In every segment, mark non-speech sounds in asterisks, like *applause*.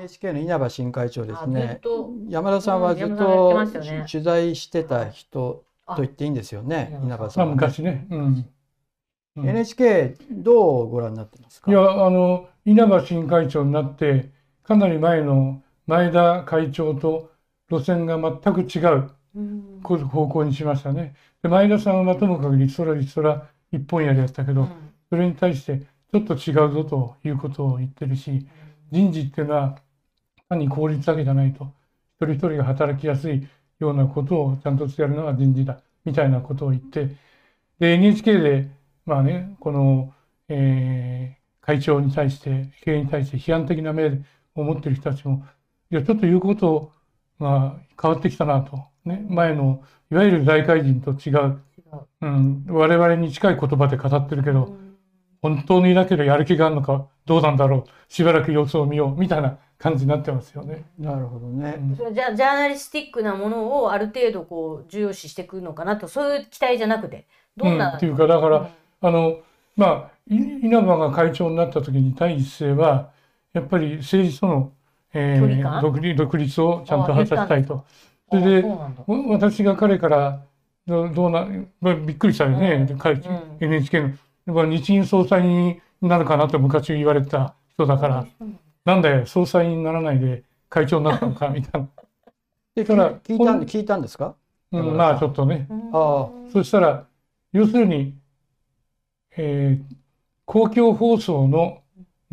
NHK の稲葉新会長ですね。と。山田さんはずっとましたよね。取材してた人あ。と言っていいんですよね、あ稲葉さまあんはね、昔ね。うん。うん。NHK どうご覧になってますか？いや、あの、稲葉新会長になって、かなり前の前田会長と路線が全く違ううん。方向にしましたね。で前田さんはともかくリストラリストラ一本やりやったけど、それに対してちょっと違うぞということを言ってるし、人事っていうのは単に効率だけじゃないと、一人一人が働きやすいようなことをちゃんとやるのが人事だ、みたいなことを言って、で、NHK で、まあね、この、えー会長に対して、経営に対して批判的な目を持っている人たちも、いや、ちょっと言うことが変わってきたなと。ね、前の、いわゆる財界人と違う、違ううん、我々に近い言葉で語ってるけど、本当にいなければやる気があるのかどうなんだろう。しばらく様子を見ようみたいな感じになってますよね。なるほどね、うん。じゃジャーナリスティックなものをある程度こう重要視してくるのかなとそういう期待じゃなくて。どんうん、な、っていうかだから、うん。あのまあい稲葉が会長になった時に第一声はやっぱり政治との、えー、独立独立をちゃんと果たしたいと。それで私が彼からどどうな、まあ、びっくりしたよね、うん。NHK の、まあ、日銀総裁になるかなと昔言われた人だから、なんで総裁にならないで会長になったのかみたいな。でだから聞いた聞いたんですか？うん、まあちょっとね。うんあそしたら、要するに、えー公共放送の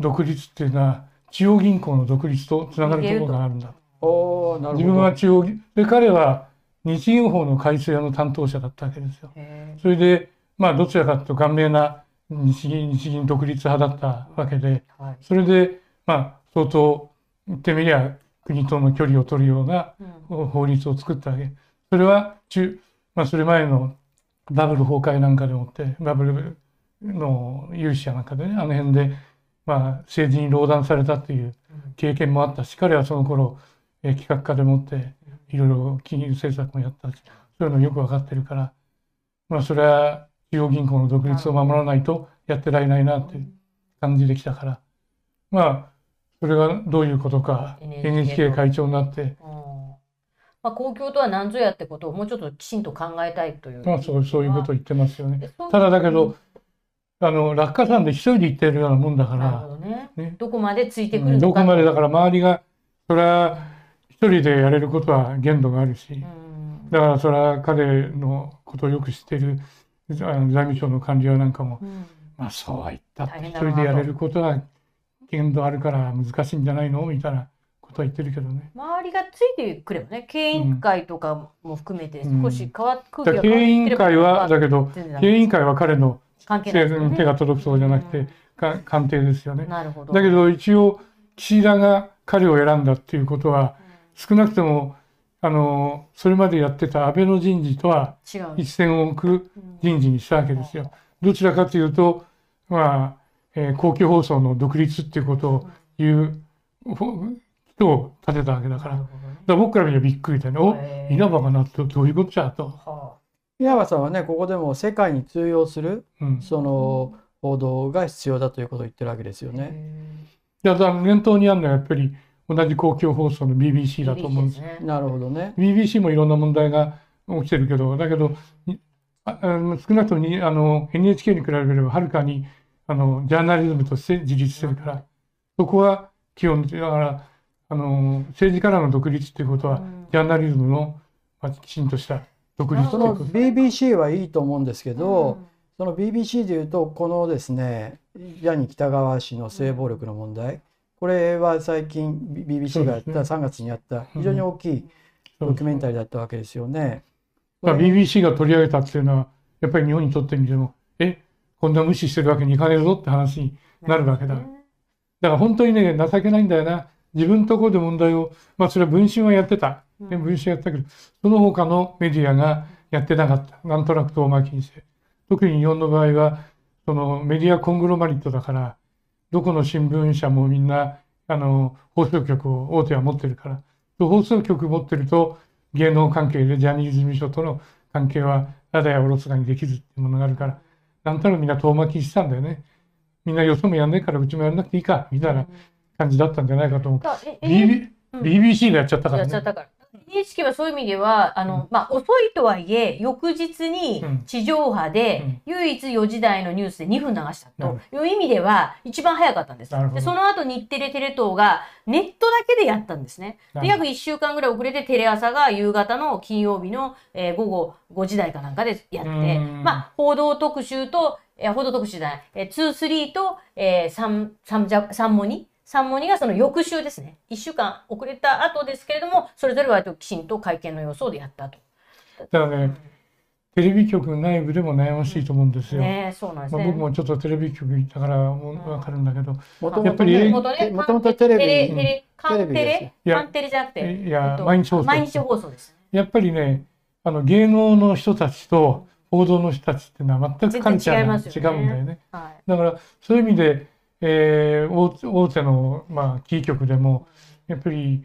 独立っていうのは、中央銀行の独立とつながるところがあるんだ。おーなるほど自分は中央銀、で、彼は日銀法の改正の担当者だったわけですよ。へそれで、まあ、どちらかというと顔面な日銀、日銀独立派だったわけで、それで、まあ、相当、言ってみりゃ、国との距離を取るようなうん。法律を作ったわけ。それは中、まあ、それ前のバブル崩壊なんかでもって、バブルの融資やなんかでね、あの辺で、まあ、政治に壟断されたっていう経験もあったし、彼はその頃、えー企画家でもって、いろいろ金融政策もやったし、そういうのよくわかってるから、まあ、それは中央銀行の独立を守らないとやってられないなって感じできたから、まあ、それがどういうことか、NHK 会長になって、うん。まあ、公共とは何ぞやってことをもうちょっときちんと考えたいという。まあそうそういうことを言ってますよね。ただだけど、あの落下山で一人で行ってるようなもんだから、どね。ね。どこまでついてくるうん。どこまでだから周りがそれは一人でやれることは限度があるし、うん。だからそれは彼のことをよく知っている財務省の官僚なんかも、うん。まあそうは言ったって一人でやれることは限度あるから難しいんじゃないのみたいなことは言ってるけどね。周りがついてくればね、経営委員会とかも含めてうん。少し変わっ、空だから経営委員会はだけど経営委員会は彼の関係ないですよね。手が届くそうじゃなくて、か官邸ですよね。うん。なるほど。だけど一応岸田が彼を選んだっていうことは少なくともあのそれまでやってた安倍の人事とは違う。一線を置く人事にしたわけですよ。どちらかというとまあ、えー公共放送の独立っていうことを言うほ人を立てたわけだから。だから僕から見ればびっくりだよね。お稲葉がなってどういうことじゃと。は稲葉さんはねここでも世界に通用するうん。その報道が必要だということを言ってるわけですよあね。いやだから念頭にあるのはやっぱり同じ公共放送の BBC だと思うんです。ね。なるほどね。BBC もいろんな問題が起きてるけど、だけど、にああの少なくともにあの NHK に比べればはるかにあのジャーナリズムとして自立してるから、そこは基本的だからあの政治からの独立っていうことは、うんジャーナリズムの、まあ、きちんとした独立ってそのいうこと。BBC はいいと思うんですけど、うんその BBC でいうとこのですねジャニー喜多川氏の性暴力の問題これは最近 BBC がやった3月にやった非常に大きいドキュメンタリーだったわけですよね。まあ、BBC が取り上げたっていうのは、やっぱり日本にとってみても、え、こんな無視してるわけにいかねえぞって話になるわけだ。だから本当にね、情けないんだよな。自分のところで問題を、まあそれは文春はやってた。うんね、文春やったけど、その他のメディアがやってなかった。なんとなく遠巻きにして。特に日本の場合は、そのメディアコングロマリットだから、どこの新聞社もみんな、あの、放送局を大手は持ってるから。放送局持ってると、芸能関係でジャニーズ事務所との関係は、あだやおろそかにできずっていうものがあるから、なんとなくみんな遠巻きにしたんだよね。みんなよそもやんねえからうちもやんなくていいか、みたいな感じだったんじゃないかと思う。BB うん BBC がやっちゃったからね。やっちゃったから。NHK はそういう意味では、あの、まあ、遅いとはいえ、翌日にうん。地上波でうん、唯一4時台のニュースで2分流したという意味では、一番早かったんです。で、その後日テレテレ東がネットだけでやったんですね。で、約1週間ぐらい遅れてテレ朝が夕方の金曜日の、えー午後5時台かなんかでやってうん、まあ、報道特集と、えー報道特集じゃない、えー、2、3と、えー、3、3ジャ、3モニ3モニがその翌週ですね。1週間遅れた後ですけれども、それぞれ割ときちんと会見の様子でやったと。だからね、テレビ局内部でも悩ましいと思うんですよ。ねえそうなんですまあ、ね。僕もちょっとテレビ局行ったからもうわかるんだけど、もとやっぱりもとねもとテレビテレ、テレ、カンテテレカンテレじゃなくて、いやえっと毎日放送毎日放送です。やっぱりね、あの芸能の人たちと報道の人たちっていうのは全くカルチャーが違全然違いますよねうんだよね。はい。だからそういう意味で、えー大手の、まあ、キー局でもやっぱり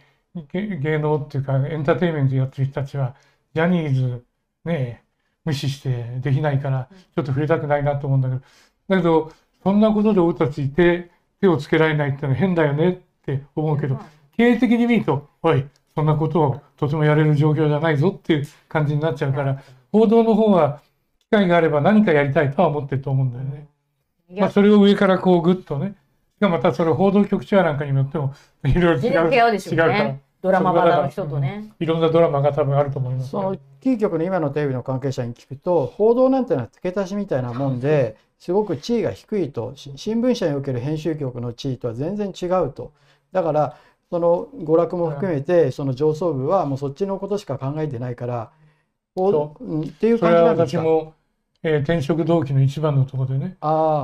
芸能っていうかエンターテインメントやってる人たちはジャニーズね無視してできないからちょっと触れたくないなと思うんだけどだけどそんなことで俺たち手手をつけられないってのは変だよねって思うけど経営的に見るとおいそんなことをとてもやれる状況じゃないぞっていう感じになっちゃうから報道の方は機会があれば何かやりたいとは思ってると思うんだよね。まあ、それを上からこうグッとね。しかもまたそれ報道局長なんかによってもいろいろ違全う然違うでしょう違うか。ドラマバの人とね。いろんなドラマが多分あると思います。そよのキー局の今のテレビの関係者に聞くと報道なんてのは付け足しみたいなもんですごく地位が低いとし新聞社における編集局の地位とは全然違うと。だからその娯楽も含めてその上層部はもうそっちのことしか考えてないから報道うんっていう感じなんですか？私も、えー転職動機の一番のところでね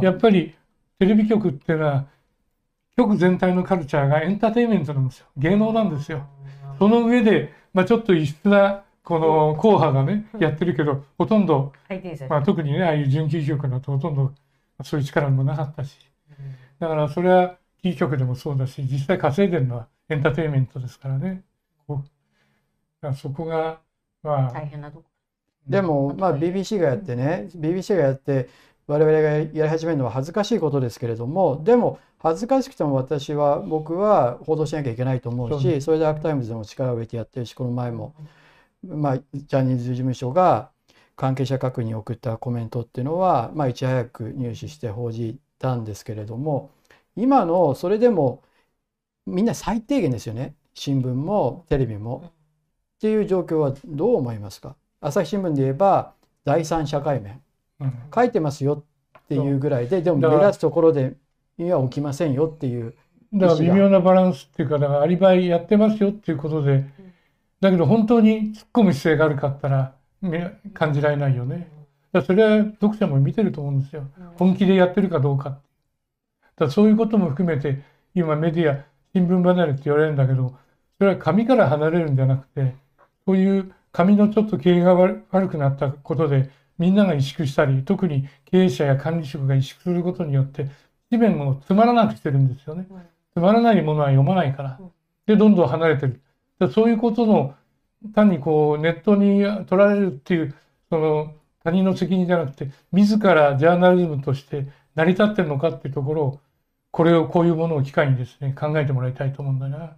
やっぱりテレビ局っていうのは局全体のカルチャーがエンターテインメントなんですよ。芸能なんですよ。その上で、まあ、ちょっと異質なこの硬派がねやってるけどほとんど、まあ、特にねああいう準キー局だとほとんどそういう力もなかったし。だからそれはキー局でもそうだし実際稼いでるのはエンターテインメントですからね。こうだからそこがまあ大変なとこ。でもまあ BBC がやってね BBC がやって我々がやり始めるのは恥ずかしいことですけれどもでも恥ずかしくても私は僕は報道しなきゃいけないと思うしそれでアークタイムズでも力を入れてやってるしこの前もまあジャニーズ事務所が関係者確認を送ったコメントっていうのはまあいち早く入手して報じたんですけれども今のそれでもみんな最低限ですよね。新聞もテレビも。っていう状況はどう思いますか？朝日新聞で言えば第三社会面。うん。書いてますよっていうぐらいででも目立つところでには起きませんよっていうだから微妙なバランスっていうかだからアリバイやってますよっていうことでだけど本当に突っ込む姿勢があるかったらめ感じられないよね。だからそれは読者も見てると思うんですよ。本気でやってるかどうかだそういうことも含めて今メディア新聞離れって言われるんだけどそれは紙から離れるんじゃなくてそういう紙のちょっと経営が悪悪くなったことでみんなが萎縮したり特に経営者や管理職が萎縮することによって紙面をつまらなくしてるんですよね。つまらないものは読まないからうん。でどんどん離れてる。でそういうことの単にこうネットに取られるっていうその他人の責任じゃなくて自らジャーナリズムとして成り立ってるのかっていうところをこれをこういうものを機会にですね考えてもらいたいと思うんだな。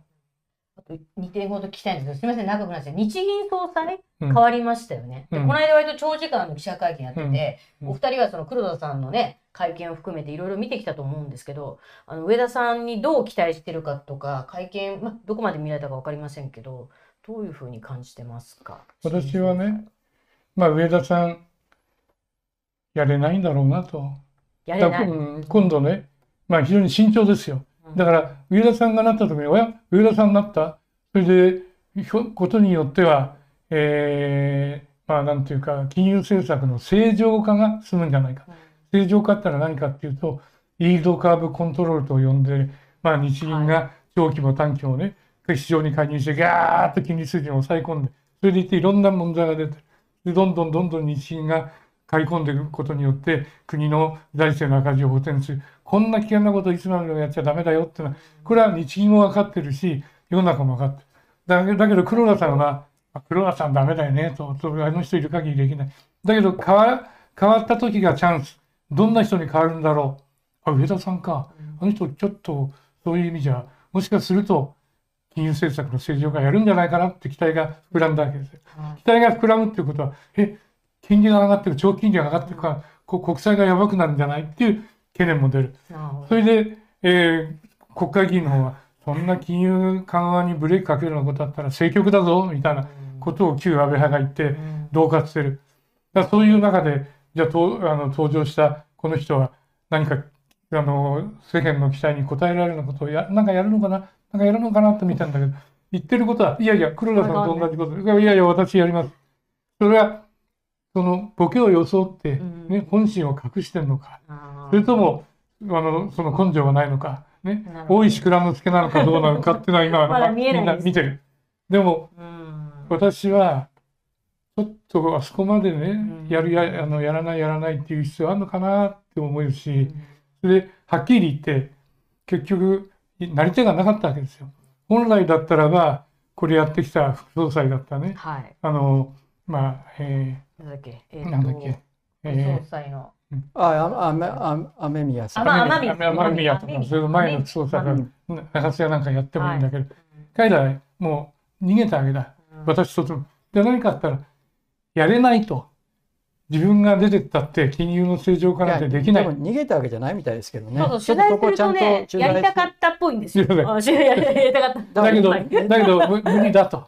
あと2点ほど聞きたいんですけど、すみません、長くなっちゃう。日銀総裁、うん変わりましたよね。でうんこの間割と長時間の記者会見やってて、うんお二人はその黒田さんのね、会見を含めていろいろ見てきたと思うんですけど、あの上田さんにどう期待してるかとか、会見、まあ、どこまで見られたかわかりませんけど、どういうふうに感じてますか？私はね、まあ上田さんやれないんだろうなと。やれない。うん今度ね、まあ非常に慎重ですよ。うん。だから上田さんがなった時に、おや上田さんになった。それでひょことによっては、えーまあなんていうか金融政策の正常化が進むんじゃないか。正常化ってのは何かっていうとイールドカーブコントロールと呼んで、まあ、日銀が長期も短期もね市場に介入してガーッと金利水準を抑え込んでそれでいていろんな問題が出てるでどんどんどんどん日銀が買い込んでいくことによって国の財政の赤字を補填するこんな危険なこといつまでもやっちゃダメだよっていうのはこれは日銀も分かってるし世の中も分かってる。だけだけど黒田さんはあ黒田さんダメだよねととあの人いる限りできない。だけど変わ変わった時がチャンス。どんな人に変わるんだろう。あ上田さんか。あの人ちょっとそういう意味じゃもしかすると金融政策の正常化やるんじゃないかなって期待が膨らんだわけですよ。期待が膨らむっていうことは、え、金利が上がってる、長期金利が上がってるから、こ国債がやばくなるんじゃないっていう懸念も出る。それで、えー国会議員の方は、そんな金融緩和にブレーキかけるようなことだったら政局だぞ、みたいなことを旧安倍派が言って、恫喝してる。だそういう中で、じゃあとあの登場したこの人は何かあの世間の期待に応えられるようなことをやなんかやるのかななんかやるのかなって見たんだけど言ってることはいやいや黒田さんと同じこといやいやいや私やりますそれはそのボケを装って、うん。ね、本心を隠してるのか。それともあのその根性がないのか、ね。大石蔵之介なのかどうなのかっていうのは今 *laughs* まだ見えないみんな見てる。でもうん。私はちょっとあそこまでね、うん。やるやあのやらないやらないっていう必要あるのかなって思うし、うん。それではっきり言って結局なり手がなかったわけですよ。本来だったらばこれやってきた副総裁だったね。はい。あのまあえなんだっけ？えー、なんだっけ？え総裁の。あ、あ、あめ、あ、雨宮さん。あまあ雨宮雨宮とかそれ前の副総裁がうん。中津屋なんかやってもいいんだけど、彼らはもう逃げたわけだ。私と。で何かあったらやれないと。自分が出てったって金融の正常化なんてできない。やも逃げたわけじゃないみたいですけどね。そうそう取材するっとそこちゃんととねやりたかったっぽいんですよ。いやりたかった。だけどはい。だけど無無理だと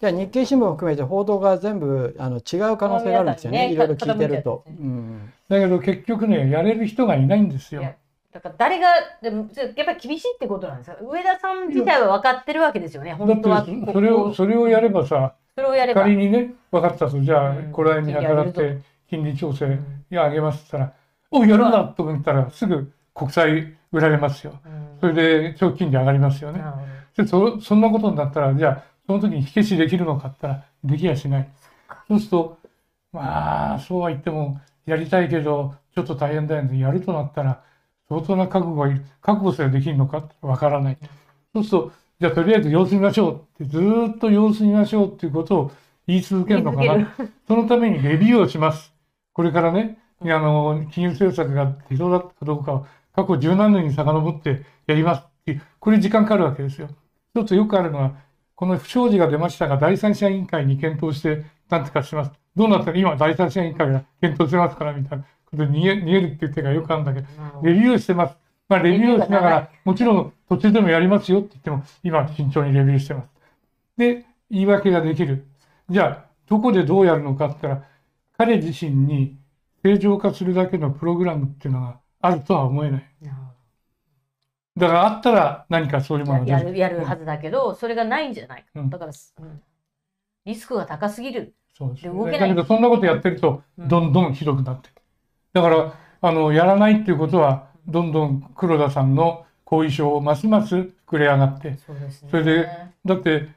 じゃあ日経新聞を含めて報道が全部あの違う可能性があるんですよね。ねいろいろ聞いてるとうん。だけど結局ねやれる人がいないんですよだから誰がでもやっぱり厳しいってことなんですか。上田さん自体は分かってるわけですよね。だ本当はってそれをそれをやればさそれをやれば。仮にね分かったとじゃあうんこれに計らって金利調整上げますって言ったら「おやるんだ!」と思ったらすぐ国債売られますようんそれで長期金利上がりますよねでそそんなことになったらじゃあその時に火消しできるのかったらできやしない。そうするとまあそうは言ってもやりたいけどちょっと大変だよね。やるとなったら相当な覚悟がいる。覚悟すらできるのかってわからない。そうするとじゃあとりあえず様子見ましょうってずーっと様子見ましょうっていうことを言い続けるのかな。そのためにレビューをします。これからねあの金融政策が適当だったかどうかを過去十何年に遡ってやりますっていうこれ時間かかるわけですよ。一つよくあるのはこの不祥事が出ましたが第三者委員会に検討して何とかします。どうなったら今第三者委員会が検討してますからみたいなことで逃げ逃げるっていう手がよくあるんだけどレビューしてます。まあレビューをしながらもちろん途中でもやりますよって言っても今慎重にレビューしてます。で言い訳ができる。じゃあどこでどうやるのかって言ったら彼自身に正常化するだけのプログラムっていうのがあるとは思えない。だからあったら何かそういうどものややるやるはずだけど、それがないんじゃないか。うん。だから、うん。リスクが高すぎる。そうです。で動けない。だけどそんなことやってるとうん。どんどんひどくなってくる。だからあのやらないっていうことはどんどん黒田さんの後遺症をますます膨れ上がってそうですね。それでだって、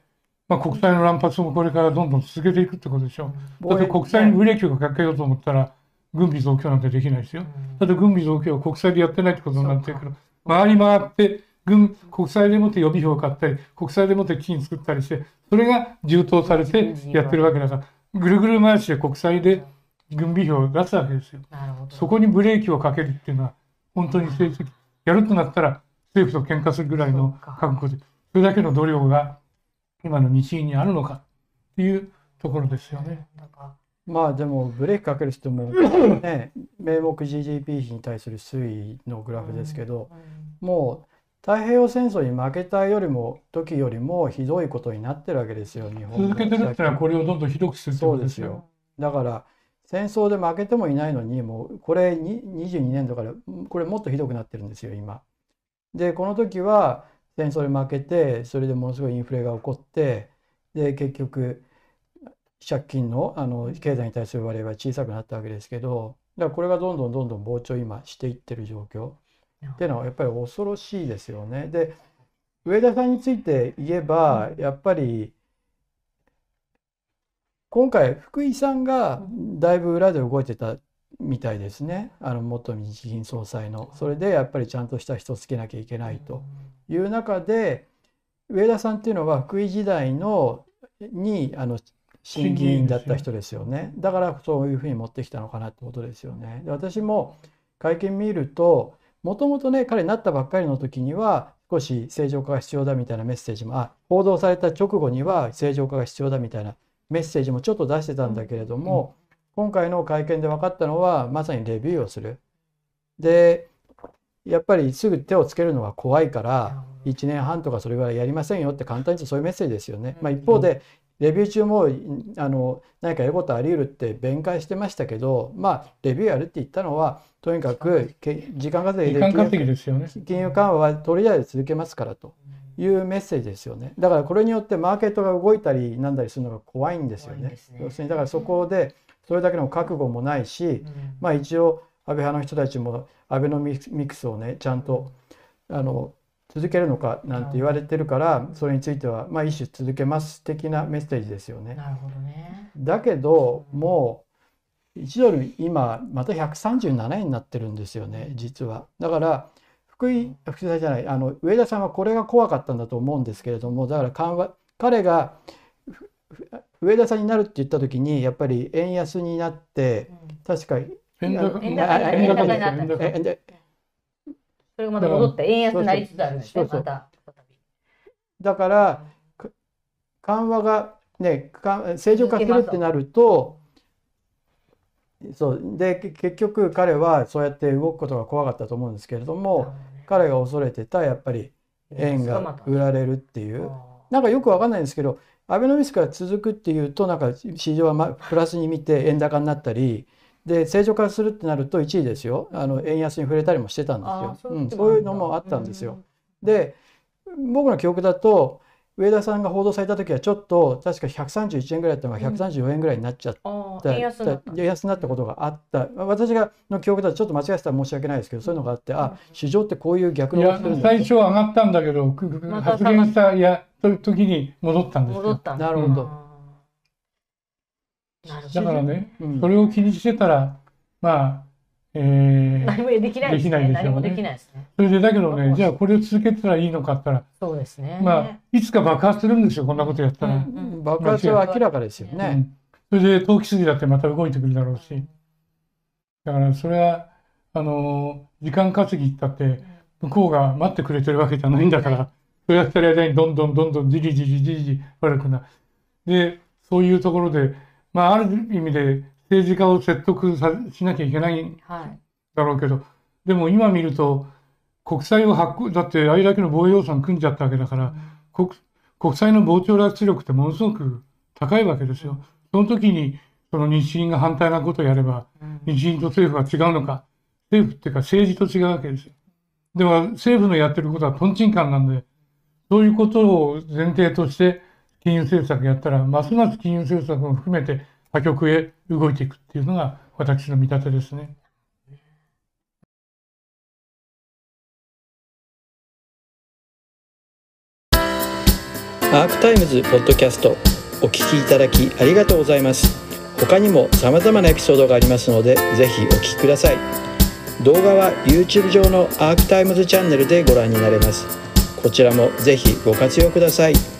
まあ、国債の乱発もこれからどんどん続けていくってことでしょだって国債にブレーキをかけようと思ったら軍備増強なんてできないですよ。だって軍備増強を国債でやってないってことになってる。か。ら回り回って軍国債でもって予備費を買ったり国債でもって金作ったりしてそれが充当されてやってるわけだからぐるぐる回しで国債で軍備費を出すわけですよ。なるほど。そこにブレーキをかけるっていうのは本当に政治的やるとなったら政府と喧嘩するぐらいの覚悟でそれだけの度量が今の日銀にあるのかっていうところですよね。まあでもブレーキかける人もね *laughs* 名目 GDP 比に対する推移のグラフですけど、もう太平洋戦争に負けたよりも時よりもひどいことになってるわけですよ日本続けてるってのはこれをどんどんひどくするってことですよ。だから戦争で負けてもいないのにもうこれに22年度からこれもっとひどくなってるんですよ今。でこの時は戦争で負けてそれでものすごいインフレが起こってで結局借金のあの経済に対する割合は小さくなったわけですけどだからこれがどんどんどんどん膨張今していってる状況っていうのはやっぱり恐ろしいですよね。で上田さんについて言えばやっぱり今回福井さんがだいぶ裏で動いてたみたいですねあの元日銀総裁の。それでやっぱりちゃんとした人つけなきゃいけないという中で上田さんっていうのは福井時代のにあの審議員だった人ですよね。だからそういうふうに持ってきたのかなってことですよね。で私も会見見るともともとね彼になったばっかりの時には少し正常化が必要だみたいなメッセージもあ報道された直後には正常化が必要だみたいなメッセージもちょっと出してたんだけれども、今回の会見で分かったのはまさにレビューをする。でやっぱりすぐ手をつけるのが怖いから1年半とかそれぐらいやりませんよって簡単に言うとそういうメッセージですよね。まあ、一方でレビュー中もあの何かやることあり得るって弁解してましたけどまあレビューやるって言ったのはとにかく時間稼ぎで金融緩和はとりあえず続けますからというメッセージですよね。だからこれによってマーケットが動いたりなんだりするのが怖いんですよね。要するにだからそこでそれだけの覚悟もないし、まあ一応安倍派の人たちもアベノミクスをねちゃんとあの続けるのかなんて言われてるからそれについてはまあ一種続けます的なメッセージですよね。なるほどね。だけどもう1ドル今また137円になってるんですよね実は。だから福井福井さんじゃないあの上田さんはこれが怖かったんだと思うんですけれどもだから緩和彼が上田さんになるって言った時にやっぱり円安になって確か円高円高になったそれがまた戻って円安になりつつあるんですね、また。だから、緩和がね、正常化するってなると、そう。で結局彼はそうやって動くことが怖かったと思うんですけれども、彼が恐れてたやっぱり円が売られるっていう。なんかよくわかんないんですけどアベノミスクが続くっていうとなんか市場はプラスに見て円高になったりで正常化するってなると1位ですよ。あの円安に触れたりもしてたんですよ。うん、そういうのもあったんですよ。で僕の記憶だと上田さんが報道された時はちょっと確か131円ぐらいだったのが134円ぐらいになっちゃった、うん、円安になった。ことがあった。私がの記憶だとちょっと間違えてたら申し訳ないですけどそういうのがあってあ市場ってこういう逆の最初上がったんだけど発言したいや時に戻ったんですよ。なるほど、だからね、うん、それを気にしてたら、まあ、えー、何もできないですね。で何もできないですね。それでだけどね、じゃあこれを続けたらいいのかって言ったら、そうですね。まあ、いつか爆発するんですよ、こんなことやったら。うんうん、爆発は明らかですよね。うん、それで投機筋だってまた動いてくるだろうし。だからそれは、あの、時間稼ぎったって、向こうが待ってくれてるわけじゃないんだから、そうやってる間にどんどんどんどんじりじりじりじり悪くなで、そういうところで、まあ、ある意味で政治家を説得さしなきゃいけないだろうけど、はい、でも今見ると国債を発行だってあれだけの防衛予算組んじゃったわけだから、うん、国国債の膨張圧力ってものすごく高いわけですよ。その時にその日銀が反対なことをやれば、日銀と政府は違うのか。政府っていうか政治と違うわけですよ。では政府のやってることはとんちんかんなんでそういうことを前提として金融政策やったら、ますます金融政策も含めて破局へ動いていくっていうのが私の見立てですね。アークタイムズポッドキャストお聞きいただきありがとうございます。他にも様々なエピソードがありますので、ぜひお聞きください。動画は YouTube 上のアークタイムズチャンネルでご覧になれます。こちらもぜひご活用ください。